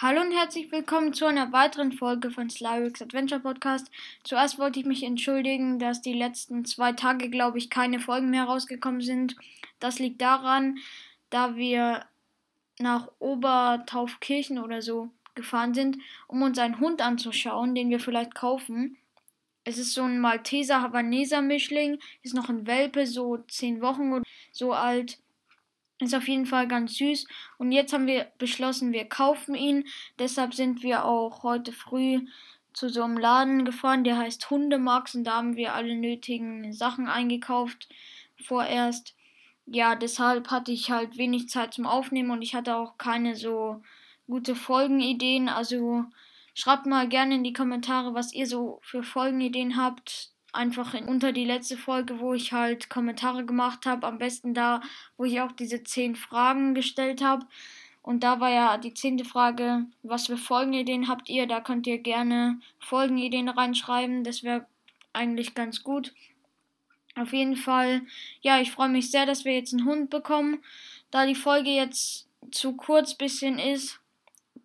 Hallo und herzlich willkommen zu einer weiteren Folge von Slyrix Adventure Podcast. Zuerst wollte ich mich entschuldigen, dass die letzten zwei Tage, glaube ich, keine Folgen mehr rausgekommen sind. Das liegt daran, da wir nach Obertaufkirchen oder so gefahren sind, um uns einen Hund anzuschauen, den wir vielleicht kaufen. Es ist so ein Malteser Havaneser Mischling, ist noch ein Welpe, so zehn Wochen oder so alt. Ist auf jeden Fall ganz süß. Und jetzt haben wir beschlossen, wir kaufen ihn. Deshalb sind wir auch heute früh zu so einem Laden gefahren, der heißt Hundemax. Und da haben wir alle nötigen Sachen eingekauft vorerst. Ja, deshalb hatte ich halt wenig Zeit zum Aufnehmen und ich hatte auch keine so gute Folgenideen. Also schreibt mal gerne in die Kommentare, was ihr so für Folgenideen habt einfach in, unter die letzte Folge, wo ich halt Kommentare gemacht habe. Am besten da, wo ich auch diese zehn Fragen gestellt habe. Und da war ja die zehnte Frage, was für Folgenideen habt ihr? Da könnt ihr gerne Folgenideen reinschreiben. Das wäre eigentlich ganz gut. Auf jeden Fall, ja, ich freue mich sehr, dass wir jetzt einen Hund bekommen. Da die Folge jetzt zu kurz bisschen ist,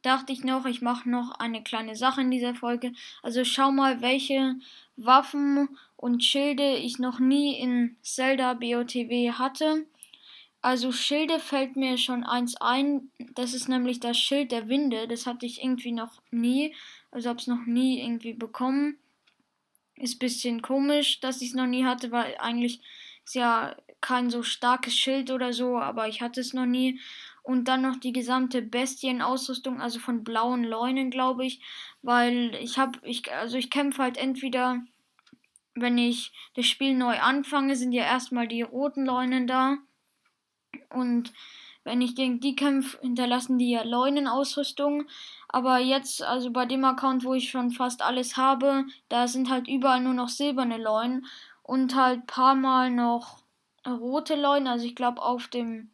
dachte ich noch, ich mache noch eine kleine Sache in dieser Folge. Also schau mal, welche Waffen und Schilde ich noch nie in Zelda BOTW hatte. Also Schilde fällt mir schon eins ein. Das ist nämlich das Schild der Winde. Das hatte ich irgendwie noch nie. Also habe es noch nie irgendwie bekommen. Ist ein bisschen komisch, dass ich es noch nie hatte, weil eigentlich ist ja kein so starkes Schild oder so, aber ich hatte es noch nie. Und dann noch die gesamte Bestienausrüstung, also von blauen Leunen, glaube ich. Weil ich habe, ich, also ich kämpfe halt entweder, wenn ich das Spiel neu anfange, sind ja erstmal die roten Leunen da. Und wenn ich gegen die kämpfe, hinterlassen die ja Leunenausrüstung. Aber jetzt, also bei dem Account, wo ich schon fast alles habe, da sind halt überall nur noch silberne Leunen und halt paar Mal noch rote Leunen. Also ich glaube auf dem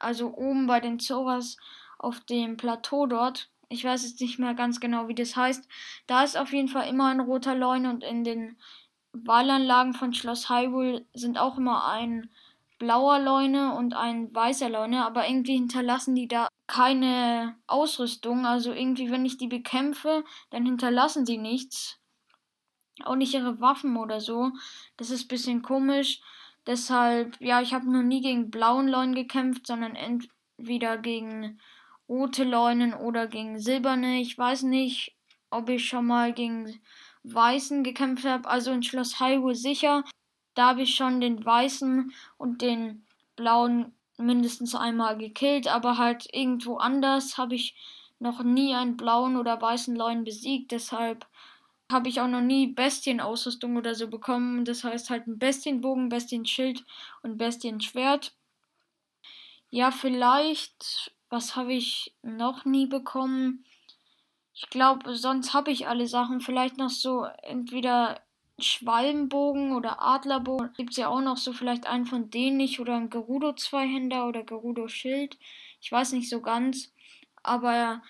also oben bei den Zoras auf dem Plateau dort. Ich weiß jetzt nicht mehr ganz genau, wie das heißt. Da ist auf jeden Fall immer ein roter Leun und in den Wahlanlagen von Schloss Hyrule sind auch immer ein blauer Leune und ein weißer Leune, aber irgendwie hinterlassen die da keine Ausrüstung. Also irgendwie, wenn ich die bekämpfe, dann hinterlassen sie nichts. Auch nicht ihre Waffen oder so. Das ist ein bisschen komisch. Deshalb, ja, ich habe noch nie gegen blauen Leunen gekämpft, sondern entweder gegen rote Leunen oder gegen silberne. Ich weiß nicht, ob ich schon mal gegen weißen gekämpft habe. Also in Schloss Hyrule sicher. Da habe ich schon den weißen und den blauen mindestens einmal gekillt, aber halt irgendwo anders habe ich noch nie einen blauen oder weißen Leuen besiegt. Deshalb habe ich auch noch nie Bestienausrüstung oder so bekommen. Das heißt halt ein Bestienbogen, Bestienschild und Bestienschwert. Ja, vielleicht, was habe ich noch nie bekommen? Ich glaube, sonst habe ich alle Sachen. Vielleicht noch so entweder Schwalbenbogen oder Adlerbogen. Gibt es ja auch noch so vielleicht einen von denen nicht oder ein Gerudo-Zweihänder oder Gerudo-Schild. Ich weiß nicht so ganz. Aber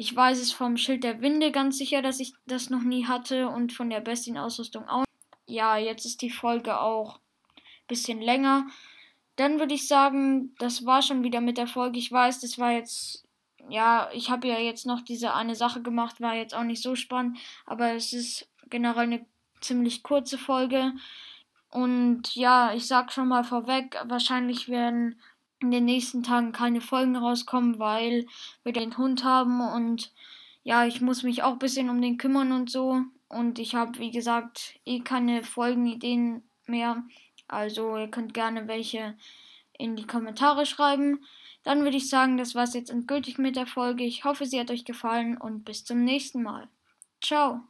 ich weiß es vom Schild der Winde ganz sicher, dass ich das noch nie hatte und von der Bestienausrüstung auch. Ja, jetzt ist die Folge auch ein bisschen länger. Dann würde ich sagen, das war schon wieder mit der Folge. Ich weiß, das war jetzt, ja, ich habe ja jetzt noch diese eine Sache gemacht, war jetzt auch nicht so spannend, aber es ist generell eine ziemlich kurze Folge. Und ja, ich sag schon mal vorweg, wahrscheinlich werden in den nächsten Tagen keine Folgen rauskommen, weil wir den Hund haben und ja, ich muss mich auch ein bisschen um den kümmern und so. Und ich habe, wie gesagt, eh keine Folgenideen mehr. Also ihr könnt gerne welche in die Kommentare schreiben. Dann würde ich sagen, das war es jetzt endgültig mit der Folge. Ich hoffe, sie hat euch gefallen und bis zum nächsten Mal. Ciao.